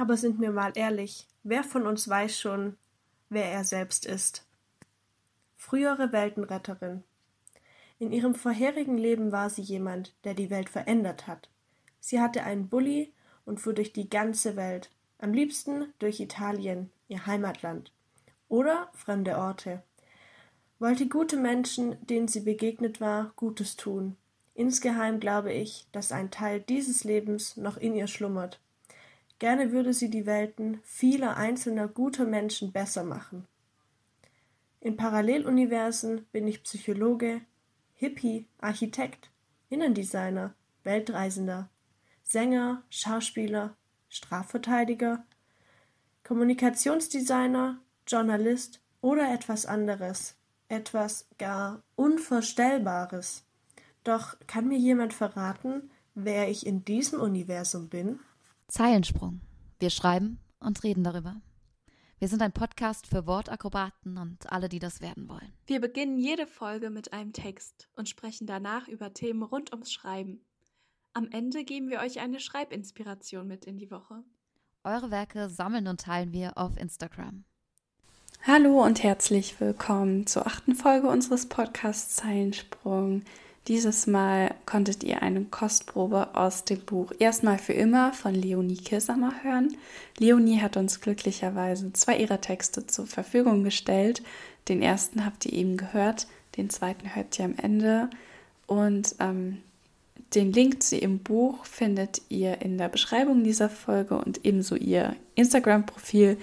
Aber sind wir mal ehrlich, wer von uns weiß schon, wer er selbst ist? Frühere Weltenretterin. In ihrem vorherigen Leben war sie jemand, der die Welt verändert hat. Sie hatte einen Bulli und fuhr durch die ganze Welt, am liebsten durch Italien, ihr Heimatland, oder fremde Orte. Wollte gute Menschen, denen sie begegnet war, Gutes tun. Insgeheim glaube ich, dass ein Teil dieses Lebens noch in ihr schlummert. Gerne würde sie die Welten vieler einzelner guter Menschen besser machen. In Paralleluniversen bin ich Psychologe, Hippie, Architekt, Innendesigner, Weltreisender, Sänger, Schauspieler, Strafverteidiger, Kommunikationsdesigner, Journalist oder etwas anderes, etwas gar Unvorstellbares. Doch kann mir jemand verraten, wer ich in diesem Universum bin? Zeilensprung. Wir schreiben und reden darüber. Wir sind ein Podcast für Wortakrobaten und alle, die das werden wollen. Wir beginnen jede Folge mit einem Text und sprechen danach über Themen rund ums Schreiben. Am Ende geben wir euch eine Schreibinspiration mit in die Woche. Eure Werke sammeln und teilen wir auf Instagram. Hallo und herzlich willkommen zur achten Folge unseres Podcasts Zeilensprung. Dieses Mal konntet ihr eine Kostprobe aus dem Buch Erstmal für immer von Leonie Kirsamer hören. Leonie hat uns glücklicherweise zwei ihrer Texte zur Verfügung gestellt. Den ersten habt ihr eben gehört, den zweiten hört ihr am Ende. Und ähm, den Link zu ihrem Buch findet ihr in der Beschreibung dieser Folge und ebenso ihr Instagram-Profil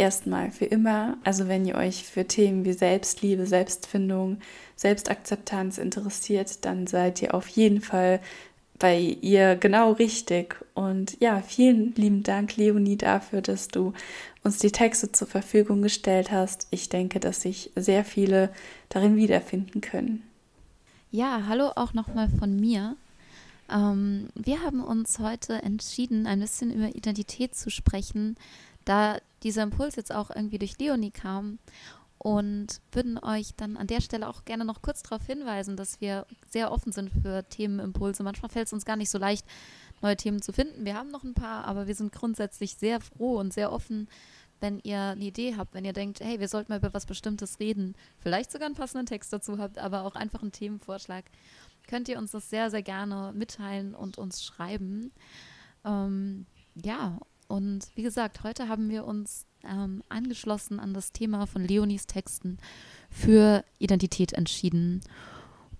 erstmal für immer. Also wenn ihr euch für Themen wie Selbstliebe, Selbstfindung, Selbstakzeptanz interessiert, dann seid ihr auf jeden Fall bei ihr genau richtig. Und ja, vielen lieben Dank, Leonie, dafür, dass du uns die Texte zur Verfügung gestellt hast. Ich denke, dass sich sehr viele darin wiederfinden können. Ja, hallo auch nochmal von mir. Ähm, wir haben uns heute entschieden, ein bisschen über Identität zu sprechen, da dieser Impuls jetzt auch irgendwie durch Leonie kam und würden euch dann an der Stelle auch gerne noch kurz darauf hinweisen, dass wir sehr offen sind für Themenimpulse. Manchmal fällt es uns gar nicht so leicht, neue Themen zu finden. Wir haben noch ein paar, aber wir sind grundsätzlich sehr froh und sehr offen, wenn ihr eine Idee habt, wenn ihr denkt, hey, wir sollten mal über was Bestimmtes reden, vielleicht sogar einen passenden Text dazu habt, aber auch einfach einen Themenvorschlag, könnt ihr uns das sehr, sehr gerne mitteilen und uns schreiben. Ähm, ja, und wie gesagt, heute haben wir uns ähm, angeschlossen an das Thema von Leonis Texten für Identität entschieden.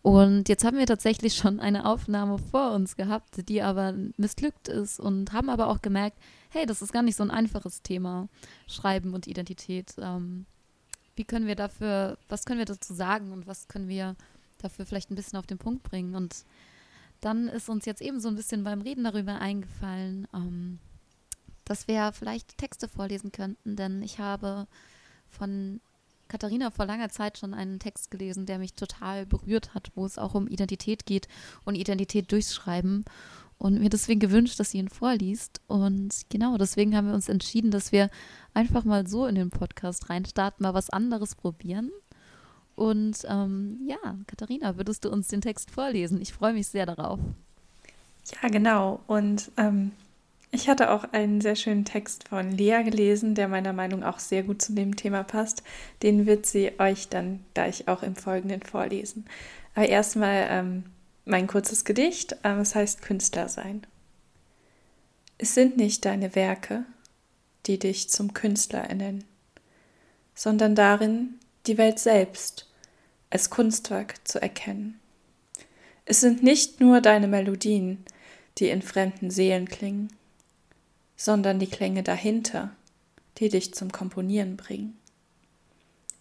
Und jetzt haben wir tatsächlich schon eine Aufnahme vor uns gehabt, die aber missglückt ist und haben aber auch gemerkt, hey, das ist gar nicht so ein einfaches Thema, Schreiben und Identität. Ähm, wie können wir dafür, was können wir dazu sagen und was können wir dafür vielleicht ein bisschen auf den Punkt bringen? Und dann ist uns jetzt eben so ein bisschen beim Reden darüber eingefallen, ähm, dass wir vielleicht Texte vorlesen könnten, denn ich habe von Katharina vor langer Zeit schon einen Text gelesen, der mich total berührt hat, wo es auch um Identität geht und Identität durchs Schreiben und mir deswegen gewünscht, dass sie ihn vorliest. Und genau, deswegen haben wir uns entschieden, dass wir einfach mal so in den Podcast reinstarten, mal was anderes probieren. Und ähm, ja, Katharina, würdest du uns den Text vorlesen? Ich freue mich sehr darauf. Ja, genau. Und ähm, ich hatte auch einen sehr schönen Text von Lea gelesen, der meiner Meinung nach auch sehr gut zu dem Thema passt. Den wird sie euch dann gleich auch im Folgenden vorlesen. Aber erstmal ähm, mein kurzes Gedicht. Ähm, es heißt Künstler sein. Es sind nicht deine Werke, die dich zum Künstler ernennen, sondern darin, die Welt selbst als Kunstwerk zu erkennen. Es sind nicht nur deine Melodien, die in fremden Seelen klingen, sondern die Klänge dahinter, die dich zum Komponieren bringen.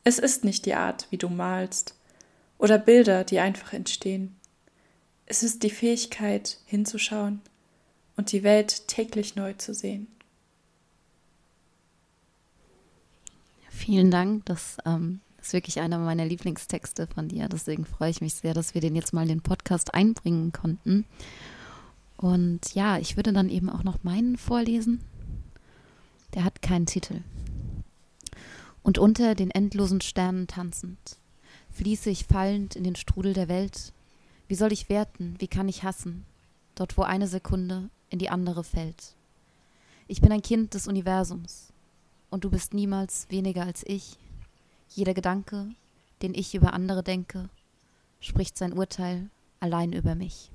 Es ist nicht die Art, wie du malst, oder Bilder, die einfach entstehen. Es ist die Fähigkeit, hinzuschauen und die Welt täglich neu zu sehen. Vielen Dank. Das ähm, ist wirklich einer meiner Lieblingstexte von dir. Deswegen freue ich mich sehr, dass wir den jetzt mal in den Podcast einbringen konnten. Und ja, ich würde dann eben auch noch meinen vorlesen. Der hat keinen Titel. Und unter den endlosen Sternen tanzend, fließe ich fallend in den Strudel der Welt. Wie soll ich werten, wie kann ich hassen, dort wo eine Sekunde in die andere fällt? Ich bin ein Kind des Universums und du bist niemals weniger als ich. Jeder Gedanke, den ich über andere denke, spricht sein Urteil allein über mich.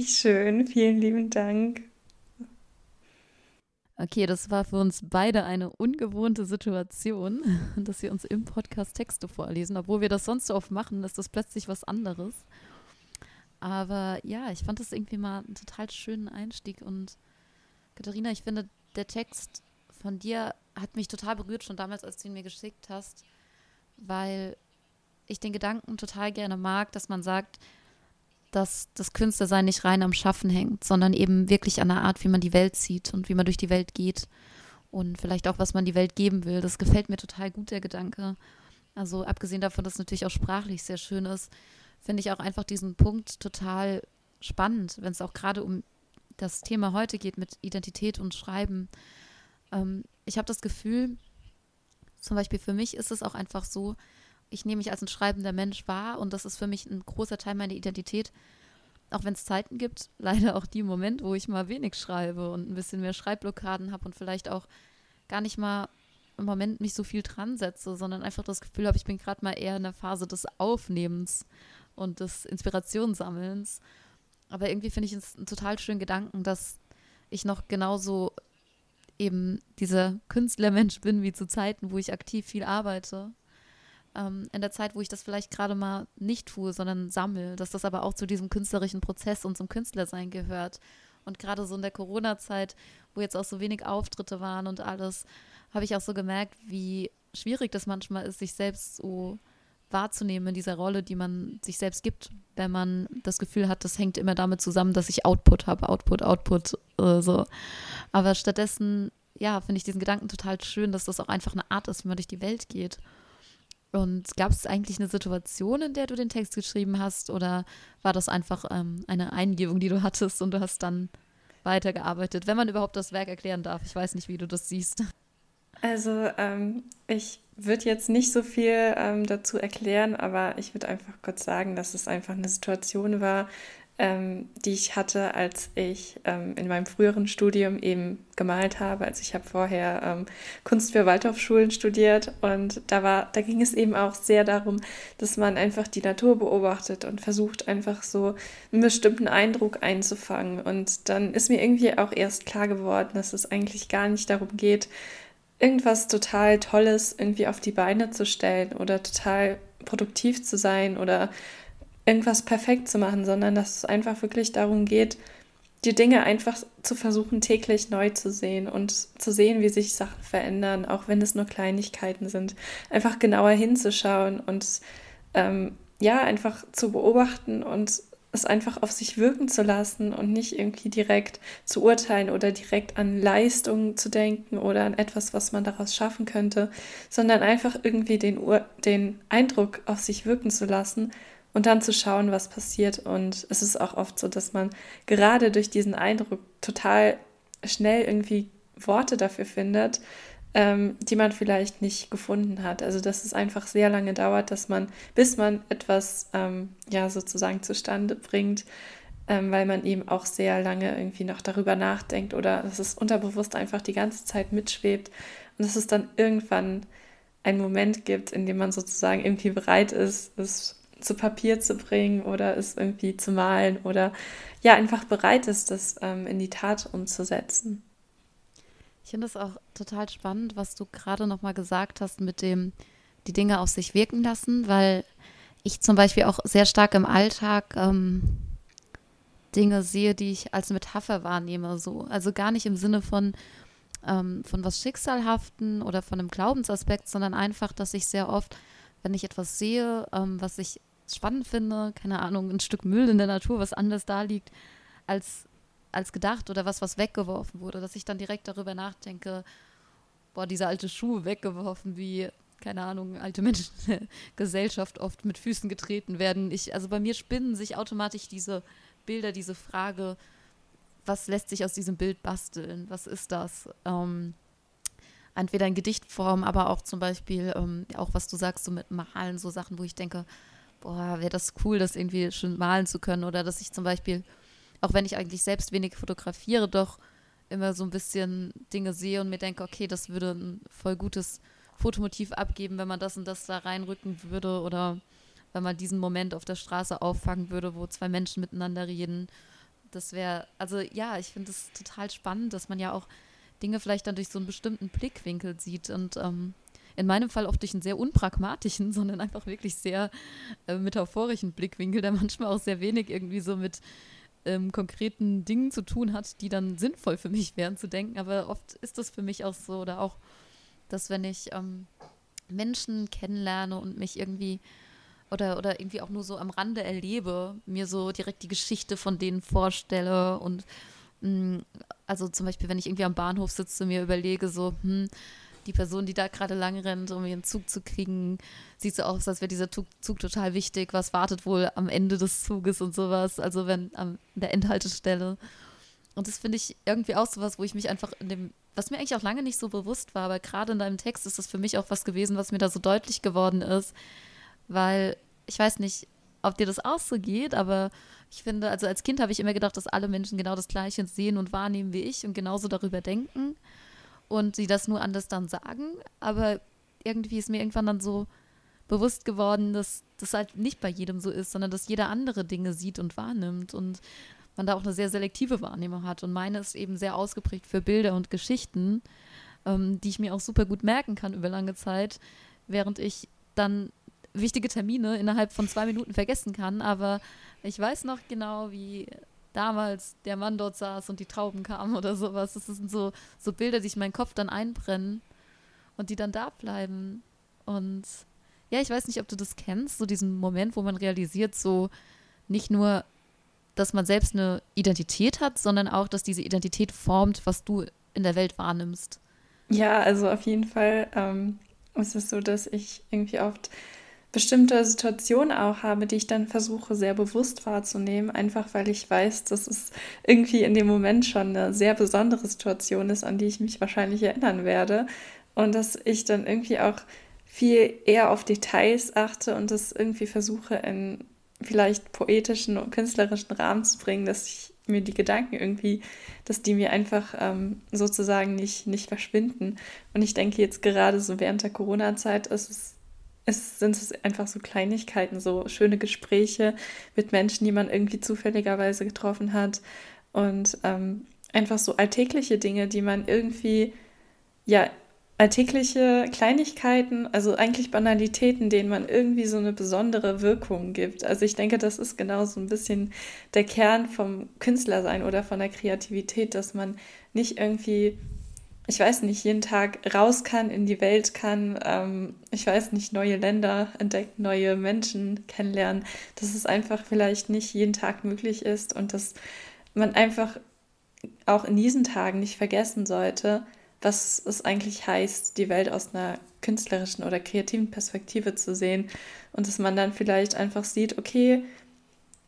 Schön, vielen lieben Dank. Okay, das war für uns beide eine ungewohnte Situation, dass wir uns im Podcast Texte vorlesen. Obwohl wir das sonst so oft machen, ist das plötzlich was anderes. Aber ja, ich fand das irgendwie mal einen total schönen Einstieg. Und Katharina, ich finde, der Text von dir hat mich total berührt, schon damals, als du ihn mir geschickt hast, weil ich den Gedanken total gerne mag, dass man sagt, dass das Künstlersein nicht rein am Schaffen hängt, sondern eben wirklich an der Art, wie man die Welt sieht und wie man durch die Welt geht und vielleicht auch, was man die Welt geben will. Das gefällt mir total gut, der Gedanke. Also abgesehen davon, dass es natürlich auch sprachlich sehr schön ist, finde ich auch einfach diesen Punkt total spannend, wenn es auch gerade um das Thema heute geht mit Identität und Schreiben. Ähm, ich habe das Gefühl, zum Beispiel für mich ist es auch einfach so, ich nehme mich als ein schreibender Mensch wahr und das ist für mich ein großer Teil meiner Identität. Auch wenn es Zeiten gibt, leider auch die Momente, wo ich mal wenig schreibe und ein bisschen mehr Schreibblockaden habe und vielleicht auch gar nicht mal im Moment mich so viel dran setze, sondern einfach das Gefühl habe, ich bin gerade mal eher in der Phase des Aufnehmens und des Inspirationssammelns. Aber irgendwie finde ich es einen total schönen Gedanken, dass ich noch genauso eben dieser Künstlermensch bin wie zu Zeiten, wo ich aktiv viel arbeite ähm, in der Zeit, wo ich das vielleicht gerade mal nicht tue, sondern sammle, dass das aber auch zu diesem künstlerischen Prozess und zum Künstlersein gehört. Und gerade so in der Corona-Zeit, wo jetzt auch so wenig Auftritte waren und alles, habe ich auch so gemerkt, wie schwierig das manchmal ist, sich selbst so wahrzunehmen in dieser Rolle, die man sich selbst gibt, wenn man das Gefühl hat, das hängt immer damit zusammen, dass ich Output habe, Output, Output, äh, so. Aber stattdessen, ja, finde ich diesen Gedanken total schön, dass das auch einfach eine Art ist, wie man durch die Welt geht. Und gab es eigentlich eine Situation, in der du den Text geschrieben hast, oder war das einfach ähm, eine Eingebung, die du hattest und du hast dann weitergearbeitet, wenn man überhaupt das Werk erklären darf? Ich weiß nicht, wie du das siehst. Also ähm, ich würde jetzt nicht so viel ähm, dazu erklären, aber ich würde einfach kurz sagen, dass es einfach eine Situation war, ähm, die ich hatte, als ich ähm, in meinem früheren Studium eben gemalt habe. Also ich habe vorher ähm, Kunst für Waldorfschulen studiert und da war, da ging es eben auch sehr darum, dass man einfach die Natur beobachtet und versucht einfach so einen bestimmten Eindruck einzufangen. Und dann ist mir irgendwie auch erst klar geworden, dass es eigentlich gar nicht darum geht, irgendwas total Tolles irgendwie auf die Beine zu stellen oder total produktiv zu sein oder irgendwas perfekt zu machen, sondern dass es einfach wirklich darum geht, die Dinge einfach zu versuchen, täglich neu zu sehen und zu sehen, wie sich Sachen verändern, auch wenn es nur Kleinigkeiten sind. Einfach genauer hinzuschauen und ähm, ja, einfach zu beobachten und es einfach auf sich wirken zu lassen und nicht irgendwie direkt zu urteilen oder direkt an Leistungen zu denken oder an etwas, was man daraus schaffen könnte, sondern einfach irgendwie den, Ur den Eindruck auf sich wirken zu lassen und dann zu schauen, was passiert. Und es ist auch oft so, dass man gerade durch diesen Eindruck total schnell irgendwie Worte dafür findet, ähm, die man vielleicht nicht gefunden hat. Also dass es einfach sehr lange dauert, dass man, bis man etwas ähm, ja sozusagen zustande bringt, ähm, weil man eben auch sehr lange irgendwie noch darüber nachdenkt oder dass es unterbewusst einfach die ganze Zeit mitschwebt und dass es dann irgendwann einen Moment gibt, in dem man sozusagen irgendwie bereit ist, es zu Papier zu bringen oder es irgendwie zu malen oder ja, einfach bereit ist, das ähm, in die Tat umzusetzen. Ich finde es auch total spannend, was du gerade nochmal gesagt hast mit dem, die Dinge auf sich wirken lassen, weil ich zum Beispiel auch sehr stark im Alltag ähm, Dinge sehe, die ich als Metapher wahrnehme. So. Also gar nicht im Sinne von, ähm, von was Schicksalhaften oder von einem Glaubensaspekt, sondern einfach, dass ich sehr oft, wenn ich etwas sehe, ähm, was ich spannend finde, keine Ahnung, ein Stück Müll in der Natur, was anders da liegt, als, als gedacht oder was, was weggeworfen wurde, dass ich dann direkt darüber nachdenke, boah, dieser alte Schuh weggeworfen, wie, keine Ahnung, alte Menschen in der Gesellschaft oft mit Füßen getreten werden. Ich, also bei mir spinnen sich automatisch diese Bilder, diese Frage, was lässt sich aus diesem Bild basteln? Was ist das? Ähm, entweder in Gedichtform, aber auch zum Beispiel, ähm, auch was du sagst, so mit Malen, so Sachen, wo ich denke, boah, wäre das cool, das irgendwie schon malen zu können. Oder dass ich zum Beispiel, auch wenn ich eigentlich selbst wenig fotografiere, doch immer so ein bisschen Dinge sehe und mir denke, okay, das würde ein voll gutes Fotomotiv abgeben, wenn man das und das da reinrücken würde oder wenn man diesen Moment auf der Straße auffangen würde, wo zwei Menschen miteinander reden. Das wäre, also ja, ich finde es total spannend, dass man ja auch Dinge vielleicht dann durch so einen bestimmten Blickwinkel sieht und ähm, in meinem Fall auch durch einen sehr unpragmatischen, sondern einfach wirklich sehr äh, metaphorischen Blickwinkel, der manchmal auch sehr wenig irgendwie so mit ähm, konkreten Dingen zu tun hat, die dann sinnvoll für mich wären zu denken. Aber oft ist das für mich auch so oder auch, dass wenn ich ähm, Menschen kennenlerne und mich irgendwie oder, oder irgendwie auch nur so am Rande erlebe, mir so direkt die Geschichte von denen vorstelle und mm, also zum Beispiel, wenn ich irgendwie am Bahnhof sitze, mir überlege so, hm, die Person, die da gerade lang rennt, um ihren Zug zu kriegen, sieht so aus, als wäre dieser Zug, Zug, total wichtig. Was wartet wohl am Ende des Zuges und sowas? Also wenn an der Endhaltestelle. Und das finde ich irgendwie auch sowas, wo ich mich einfach in dem, was mir eigentlich auch lange nicht so bewusst war, aber gerade in deinem Text ist das für mich auch was gewesen, was mir da so deutlich geworden ist. Weil ich weiß nicht, ob dir das auch so geht, aber ich finde, also als Kind habe ich immer gedacht, dass alle Menschen genau das Gleiche sehen und wahrnehmen wie ich und genauso darüber denken und sie das nur anders dann sagen. Aber irgendwie ist mir irgendwann dann so bewusst geworden, dass das halt nicht bei jedem so ist, sondern dass jeder andere Dinge sieht und wahrnimmt und man da auch eine sehr selektive Wahrnehmung hat. Und meine ist eben sehr ausgeprägt für Bilder und Geschichten, ähm, die ich mir auch super gut merken kann über lange Zeit, während ich dann wichtige Termine innerhalb von zwei Minuten vergessen kann. Aber ich weiß noch genau, wie damals der Mann dort saß und die Trauben kamen oder sowas. Das sind so, so Bilder, die sich in meinen Kopf dann einbrennen und die dann da bleiben. Und ja, ich weiß nicht, ob du das kennst, so diesen Moment, wo man realisiert, so nicht nur, dass man selbst eine Identität hat, sondern auch, dass diese Identität formt, was du in der Welt wahrnimmst. Ja, also auf jeden Fall ähm, ist es so, dass ich irgendwie oft bestimmte Situationen auch habe, die ich dann versuche sehr bewusst wahrzunehmen, einfach weil ich weiß, dass es irgendwie in dem Moment schon eine sehr besondere Situation ist, an die ich mich wahrscheinlich erinnern werde und dass ich dann irgendwie auch viel eher auf Details achte und das irgendwie versuche in vielleicht poetischen und künstlerischen Rahmen zu bringen, dass ich mir die Gedanken irgendwie, dass die mir einfach ähm, sozusagen nicht, nicht verschwinden. Und ich denke jetzt gerade so während der Corona-Zeit ist es es sind einfach so Kleinigkeiten, so schöne Gespräche mit Menschen, die man irgendwie zufälligerweise getroffen hat und ähm, einfach so alltägliche Dinge, die man irgendwie, ja, alltägliche Kleinigkeiten, also eigentlich Banalitäten, denen man irgendwie so eine besondere Wirkung gibt. Also ich denke, das ist genau so ein bisschen der Kern vom Künstlersein oder von der Kreativität, dass man nicht irgendwie ich weiß nicht, jeden Tag raus kann, in die Welt kann, ähm, ich weiß nicht, neue Länder entdecken, neue Menschen kennenlernen, dass es einfach vielleicht nicht jeden Tag möglich ist und dass man einfach auch in diesen Tagen nicht vergessen sollte, was es eigentlich heißt, die Welt aus einer künstlerischen oder kreativen Perspektive zu sehen und dass man dann vielleicht einfach sieht, okay,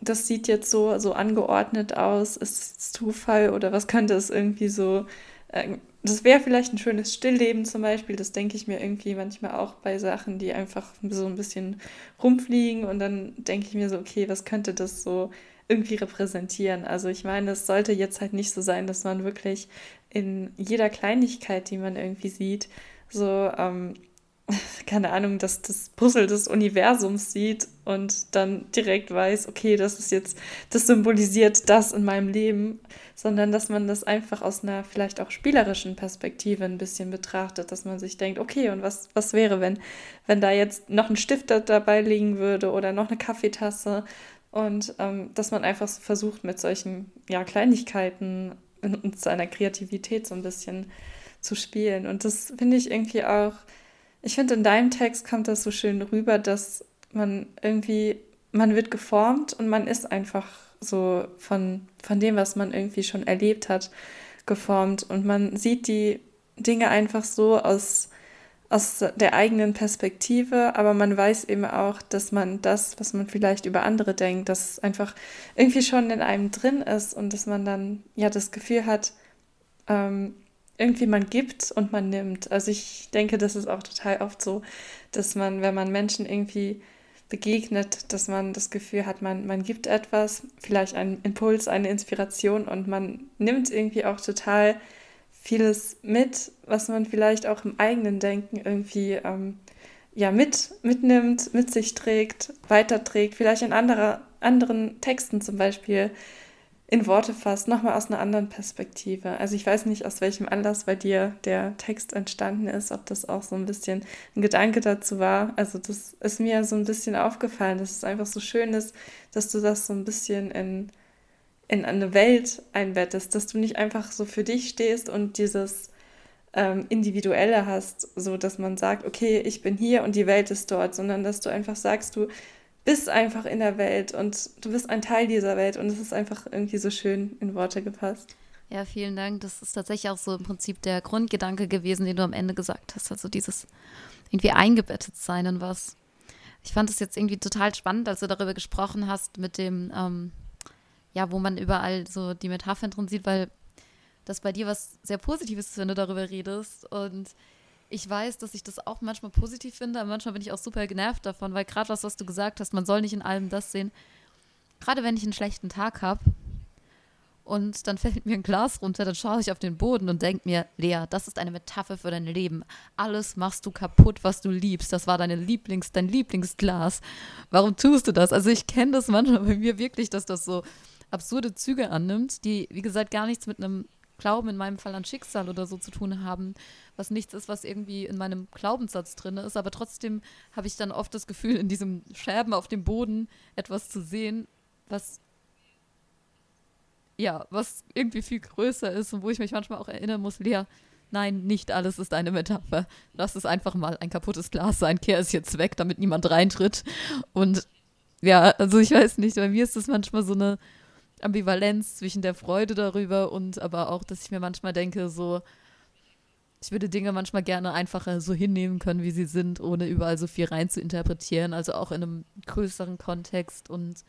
das sieht jetzt so, so angeordnet aus, ist es Zufall oder was könnte es irgendwie so das wäre vielleicht ein schönes Stillleben zum Beispiel. Das denke ich mir irgendwie manchmal auch bei Sachen, die einfach so ein bisschen rumfliegen. Und dann denke ich mir so, okay, was könnte das so irgendwie repräsentieren? Also ich meine, es sollte jetzt halt nicht so sein, dass man wirklich in jeder Kleinigkeit, die man irgendwie sieht, so ähm, keine Ahnung, dass das Puzzle des Universums sieht und dann direkt weiß, okay, das ist jetzt, das symbolisiert das in meinem Leben, sondern dass man das einfach aus einer vielleicht auch spielerischen Perspektive ein bisschen betrachtet, dass man sich denkt, okay, und was, was wäre, wenn, wenn da jetzt noch ein Stift dabei liegen würde oder noch eine Kaffeetasse und ähm, dass man einfach so versucht, mit solchen ja, Kleinigkeiten und seiner Kreativität so ein bisschen zu spielen. Und das finde ich irgendwie auch ich finde, in deinem Text kommt das so schön rüber, dass man irgendwie, man wird geformt und man ist einfach so von, von dem, was man irgendwie schon erlebt hat, geformt. Und man sieht die Dinge einfach so aus, aus der eigenen Perspektive, aber man weiß eben auch, dass man das, was man vielleicht über andere denkt, dass einfach irgendwie schon in einem drin ist und dass man dann ja das Gefühl hat, ähm, irgendwie man gibt und man nimmt. Also ich denke, das ist auch total oft so, dass man, wenn man Menschen irgendwie begegnet, dass man das Gefühl hat, man, man gibt etwas, vielleicht einen Impuls, eine Inspiration und man nimmt irgendwie auch total vieles mit, was man vielleicht auch im eigenen Denken irgendwie ähm, ja, mit, mitnimmt, mit sich trägt, weiterträgt, vielleicht in anderer, anderen Texten zum Beispiel in Worte fasst, nochmal aus einer anderen Perspektive. Also ich weiß nicht, aus welchem Anlass bei dir der Text entstanden ist, ob das auch so ein bisschen ein Gedanke dazu war. Also das ist mir so ein bisschen aufgefallen, dass es einfach so schön ist, dass du das so ein bisschen in, in eine Welt einbettest, dass du nicht einfach so für dich stehst und dieses ähm, Individuelle hast, so dass man sagt, okay, ich bin hier und die Welt ist dort, sondern dass du einfach sagst, du bist einfach in der Welt und du bist ein Teil dieser Welt und es ist einfach irgendwie so schön in Worte gefasst. Ja, vielen Dank. Das ist tatsächlich auch so im Prinzip der Grundgedanke gewesen, den du am Ende gesagt hast. Also dieses irgendwie eingebettet sein in was. Ich fand es jetzt irgendwie total spannend, als du darüber gesprochen hast, mit dem, ähm, ja, wo man überall so die Metaphern drin sieht, weil das bei dir was sehr Positives ist, wenn du darüber redest. Und ich weiß, dass ich das auch manchmal positiv finde, aber manchmal bin ich auch super genervt davon, weil gerade was, was du gesagt hast, man soll nicht in allem das sehen. Gerade wenn ich einen schlechten Tag habe und dann fällt mir ein Glas runter, dann schaue ich auf den Boden und denke mir, Lea, das ist eine Metapher für dein Leben. Alles machst du kaputt, was du liebst. Das war deine Lieblings, dein Lieblingsglas. Warum tust du das? Also ich kenne das manchmal bei mir wirklich, dass das so absurde Züge annimmt, die, wie gesagt, gar nichts mit einem Glauben, in meinem Fall an Schicksal oder so zu tun haben, was nichts ist, was irgendwie in meinem Glaubenssatz drin ist. Aber trotzdem habe ich dann oft das Gefühl, in diesem Scherben auf dem Boden etwas zu sehen, was ja, was irgendwie viel größer ist und wo ich mich manchmal auch erinnern muss, Lea, nein, nicht alles ist eine Metapher. Lass es einfach mal ein kaputtes Glas sein, kehr es jetzt weg, damit niemand reintritt. Und ja, also ich weiß nicht, bei mir ist das manchmal so eine Ambivalenz zwischen der Freude darüber und aber auch, dass ich mir manchmal denke, so, ich würde Dinge manchmal gerne einfacher so hinnehmen können, wie sie sind, ohne überall so viel rein zu interpretieren, also auch in einem größeren Kontext. Und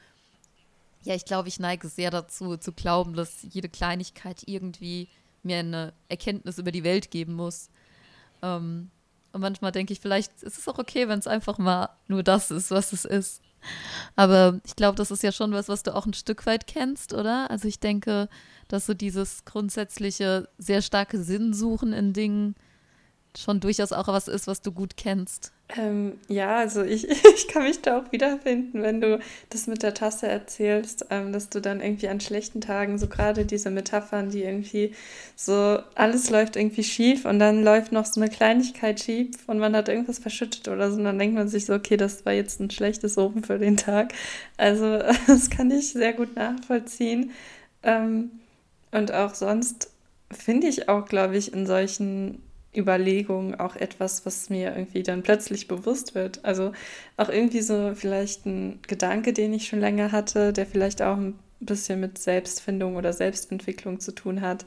ja, ich glaube, ich neige sehr dazu, zu glauben, dass jede Kleinigkeit irgendwie mir eine Erkenntnis über die Welt geben muss. Ähm, und manchmal denke ich, vielleicht ist es auch okay, wenn es einfach mal nur das ist, was es ist. Aber ich glaube, das ist ja schon was, was du auch ein Stück weit kennst, oder? Also ich denke, dass so dieses grundsätzliche, sehr starke Sinnsuchen in Dingen schon durchaus auch was ist, was du gut kennst. Ähm, ja, also ich, ich kann mich da auch wiederfinden, wenn du das mit der Tasse erzählst, ähm, dass du dann irgendwie an schlechten Tagen so gerade diese Metaphern, die irgendwie so alles läuft irgendwie schief und dann läuft noch so eine Kleinigkeit schief und man hat irgendwas verschüttet oder so und dann denkt man sich so, okay, das war jetzt ein schlechtes Oben für den Tag. Also das kann ich sehr gut nachvollziehen. Ähm, und auch sonst finde ich auch, glaube ich, in solchen Überlegung auch etwas, was mir irgendwie dann plötzlich bewusst wird. Also auch irgendwie so vielleicht ein Gedanke, den ich schon länger hatte, der vielleicht auch ein bisschen mit Selbstfindung oder Selbstentwicklung zu tun hat,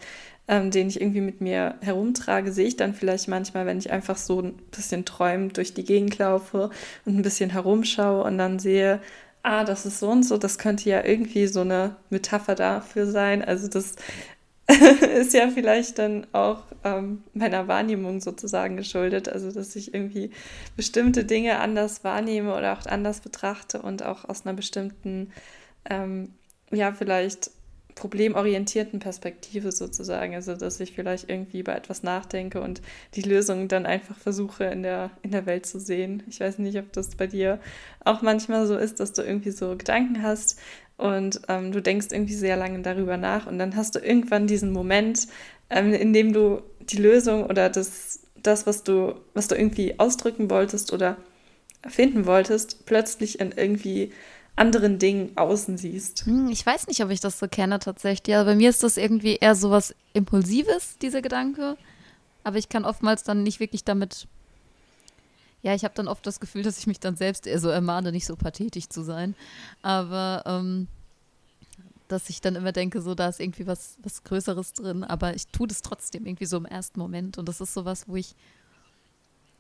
ähm, den ich irgendwie mit mir herumtrage, sehe ich dann vielleicht manchmal, wenn ich einfach so ein bisschen träumend durch die Gegend laufe und ein bisschen herumschaue und dann sehe, ah, das ist so und so, das könnte ja irgendwie so eine Metapher dafür sein. Also das ist ja vielleicht dann auch ähm, meiner Wahrnehmung sozusagen geschuldet. Also, dass ich irgendwie bestimmte Dinge anders wahrnehme oder auch anders betrachte und auch aus einer bestimmten, ähm, ja, vielleicht problemorientierten Perspektive sozusagen. Also, dass ich vielleicht irgendwie über etwas nachdenke und die Lösung dann einfach versuche in der, in der Welt zu sehen. Ich weiß nicht, ob das bei dir auch manchmal so ist, dass du irgendwie so Gedanken hast und ähm, du denkst irgendwie sehr lange darüber nach und dann hast du irgendwann diesen Moment, ähm, in dem du die Lösung oder das, das was, du, was du irgendwie ausdrücken wolltest oder finden wolltest, plötzlich in irgendwie anderen Dingen außen siehst. Hm, ich weiß nicht, ob ich das so kenne tatsächlich. Ja, bei mir ist das irgendwie eher so was Impulsives, dieser Gedanke. Aber ich kann oftmals dann nicht wirklich damit ja, ich habe dann oft das Gefühl, dass ich mich dann selbst eher so ermahne, nicht so pathetisch zu sein. Aber ähm, dass ich dann immer denke, so da ist irgendwie was, was Größeres drin, aber ich tue das trotzdem irgendwie so im ersten Moment. Und das ist sowas, wo ich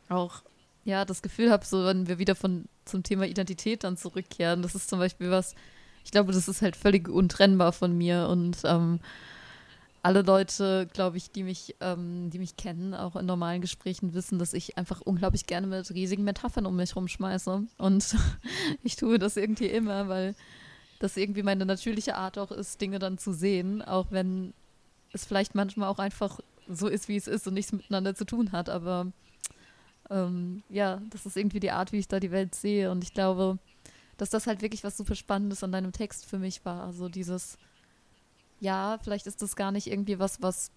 auch ja das Gefühl habe, so wenn wir wieder von zum Thema Identität dann zurückkehren, das ist zum Beispiel was, ich glaube, das ist halt völlig untrennbar von mir und ähm, alle Leute, glaube ich, die mich, ähm, die mich kennen, auch in normalen Gesprächen wissen, dass ich einfach unglaublich gerne mit riesigen Metaphern um mich rumschmeiße. Und ich tue das irgendwie immer, weil das irgendwie meine natürliche Art auch ist, Dinge dann zu sehen, auch wenn es vielleicht manchmal auch einfach so ist, wie es ist und nichts miteinander zu tun hat. Aber ähm, ja, das ist irgendwie die Art, wie ich da die Welt sehe. Und ich glaube, dass das halt wirklich was super Spannendes an deinem Text für mich war. Also dieses, ja, vielleicht ist das gar nicht irgendwie was, was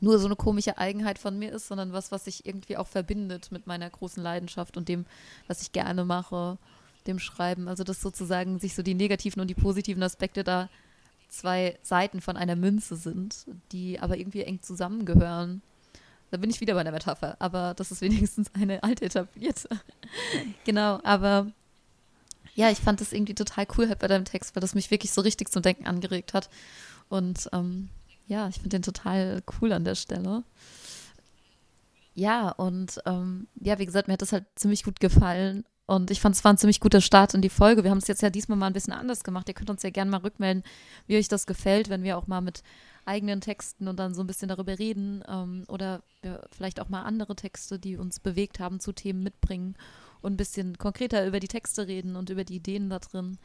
nur so eine komische Eigenheit von mir ist, sondern was, was sich irgendwie auch verbindet mit meiner großen Leidenschaft und dem, was ich gerne mache, dem Schreiben. Also dass sozusagen sich so die negativen und die positiven Aspekte da zwei Seiten von einer Münze sind, die aber irgendwie eng zusammengehören. Da bin ich wieder bei der Metapher, aber das ist wenigstens eine alte etablierte. genau, aber ja, ich fand das irgendwie total cool halt bei deinem Text, weil das mich wirklich so richtig zum Denken angeregt hat. Und ähm, ja, ich finde den total cool an der Stelle. Ja, und ähm, ja, wie gesagt, mir hat das halt ziemlich gut gefallen. Und ich fand, es war ein ziemlich guter Start in die Folge. Wir haben es jetzt ja diesmal mal ein bisschen anders gemacht. Ihr könnt uns ja gerne mal rückmelden, wie euch das gefällt, wenn wir auch mal mit eigenen Texten und dann so ein bisschen darüber reden ähm, oder vielleicht auch mal andere Texte, die uns bewegt haben, zu Themen mitbringen und ein bisschen konkreter über die Texte reden und über die Ideen da drin.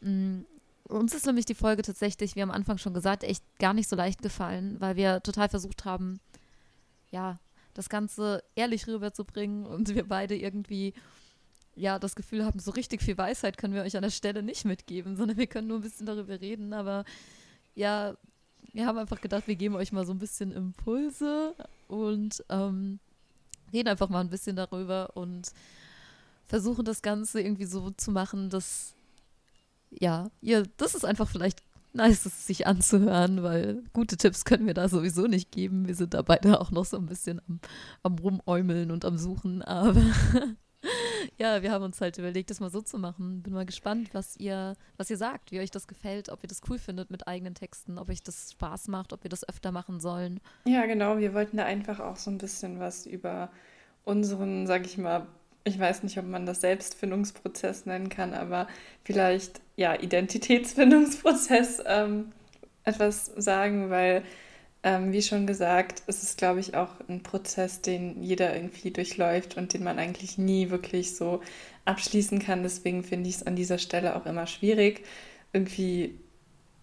Mhm. Uns ist nämlich die Folge tatsächlich, wie am Anfang schon gesagt, echt gar nicht so leicht gefallen, weil wir total versucht haben, ja, das Ganze ehrlich rüberzubringen und wir beide irgendwie ja das Gefühl haben, so richtig viel Weisheit können wir euch an der Stelle nicht mitgeben, sondern wir können nur ein bisschen darüber reden. Aber ja, wir haben einfach gedacht, wir geben euch mal so ein bisschen Impulse und ähm, reden einfach mal ein bisschen darüber und versuchen das Ganze irgendwie so zu machen, dass ja, ihr, das ist einfach vielleicht nice, es sich anzuhören, weil gute Tipps können wir da sowieso nicht geben. Wir sind da beide auch noch so ein bisschen am, am Rumäumeln und am Suchen, aber ja, wir haben uns halt überlegt, das mal so zu machen. Bin mal gespannt, was ihr, was ihr sagt, wie euch das gefällt, ob ihr das cool findet mit eigenen Texten, ob euch das Spaß macht, ob wir das öfter machen sollen. Ja, genau. Wir wollten da einfach auch so ein bisschen was über unseren, sag ich mal, ich weiß nicht, ob man das Selbstfindungsprozess nennen kann, aber vielleicht ja Identitätsfindungsprozess ähm, etwas sagen, weil ähm, wie schon gesagt, ist es glaube ich auch ein Prozess, den jeder irgendwie durchläuft und den man eigentlich nie wirklich so abschließen kann. Deswegen finde ich es an dieser Stelle auch immer schwierig, irgendwie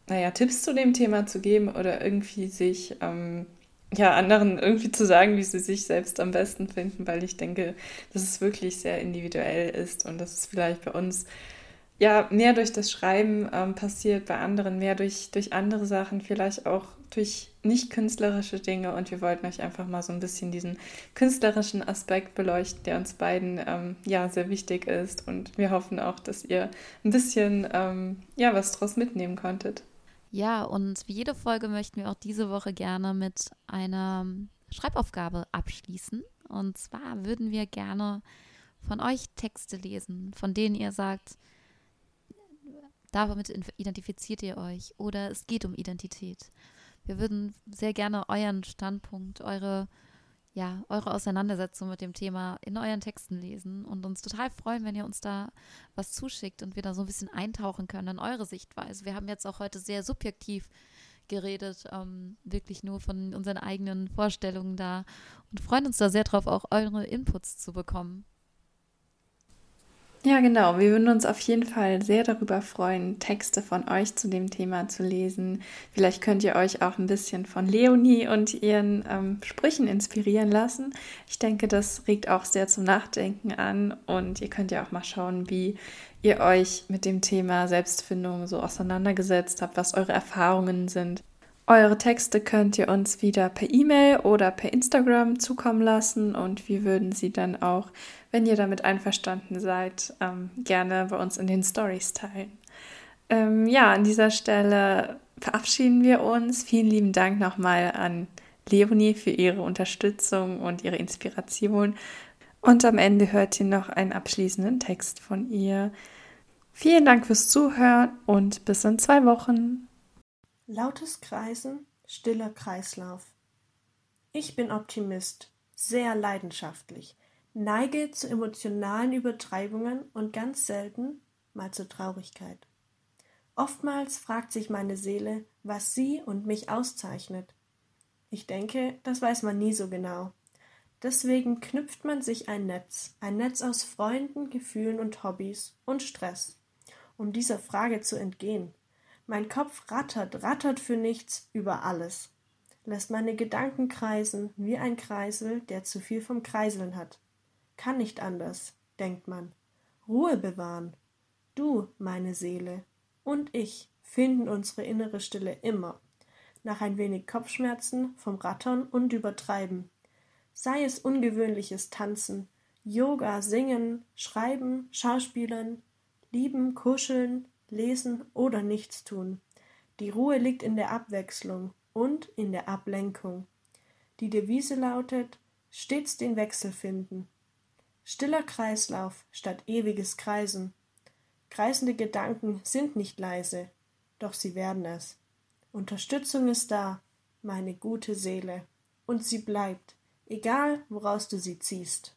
naja Tipps zu dem Thema zu geben oder irgendwie sich ähm, ja, anderen irgendwie zu sagen, wie sie sich selbst am besten finden, weil ich denke, dass es wirklich sehr individuell ist und dass es vielleicht bei uns ja mehr durch das Schreiben ähm, passiert, bei anderen mehr durch, durch andere Sachen, vielleicht auch durch nicht künstlerische Dinge. Und wir wollten euch einfach mal so ein bisschen diesen künstlerischen Aspekt beleuchten, der uns beiden ähm, ja sehr wichtig ist. Und wir hoffen auch, dass ihr ein bisschen ähm, ja was draus mitnehmen konntet. Ja, und wie jede Folge möchten wir auch diese Woche gerne mit einer Schreibaufgabe abschließen. Und zwar würden wir gerne von euch Texte lesen, von denen ihr sagt, damit identifiziert ihr euch oder es geht um Identität. Wir würden sehr gerne euren Standpunkt, eure ja, eure Auseinandersetzung mit dem Thema in euren Texten lesen und uns total freuen, wenn ihr uns da was zuschickt und wir da so ein bisschen eintauchen können in eure Sichtweise. Wir haben jetzt auch heute sehr subjektiv geredet, ähm, wirklich nur von unseren eigenen Vorstellungen da und freuen uns da sehr drauf, auch eure Inputs zu bekommen. Ja, genau. Wir würden uns auf jeden Fall sehr darüber freuen, Texte von euch zu dem Thema zu lesen. Vielleicht könnt ihr euch auch ein bisschen von Leonie und ihren ähm, Sprüchen inspirieren lassen. Ich denke, das regt auch sehr zum Nachdenken an und ihr könnt ja auch mal schauen, wie ihr euch mit dem Thema Selbstfindung so auseinandergesetzt habt, was eure Erfahrungen sind. Eure Texte könnt ihr uns wieder per E-Mail oder per Instagram zukommen lassen und wir würden sie dann auch, wenn ihr damit einverstanden seid, ähm, gerne bei uns in den Stories teilen. Ähm, ja, an dieser Stelle verabschieden wir uns. Vielen lieben Dank nochmal an Leonie für ihre Unterstützung und ihre Inspiration. Und am Ende hört ihr noch einen abschließenden Text von ihr. Vielen Dank fürs Zuhören und bis in zwei Wochen. Lautes Kreisen, stiller Kreislauf. Ich bin Optimist, sehr leidenschaftlich, neige zu emotionalen Übertreibungen und ganz selten mal zur Traurigkeit. Oftmals fragt sich meine Seele, was sie und mich auszeichnet. Ich denke, das weiß man nie so genau. Deswegen knüpft man sich ein Netz, ein Netz aus Freunden, Gefühlen und Hobbys und Stress, um dieser Frage zu entgehen. Mein Kopf rattert, rattert für nichts über alles, lässt meine Gedanken kreisen wie ein Kreisel, der zu viel vom Kreiseln hat. Kann nicht anders, denkt man. Ruhe bewahren. Du, meine Seele, und ich finden unsere innere Stille immer. Nach ein wenig Kopfschmerzen vom Rattern und Übertreiben. Sei es ungewöhnliches Tanzen, Yoga, Singen, Schreiben, Schauspielern, Lieben, Kuscheln, Lesen oder nichts tun. Die Ruhe liegt in der Abwechslung und in der Ablenkung. Die Devise lautet stets den Wechsel finden. Stiller Kreislauf statt ewiges Kreisen. Kreisende Gedanken sind nicht leise, doch sie werden es. Unterstützung ist da, meine gute Seele, und sie bleibt, egal woraus du sie ziehst.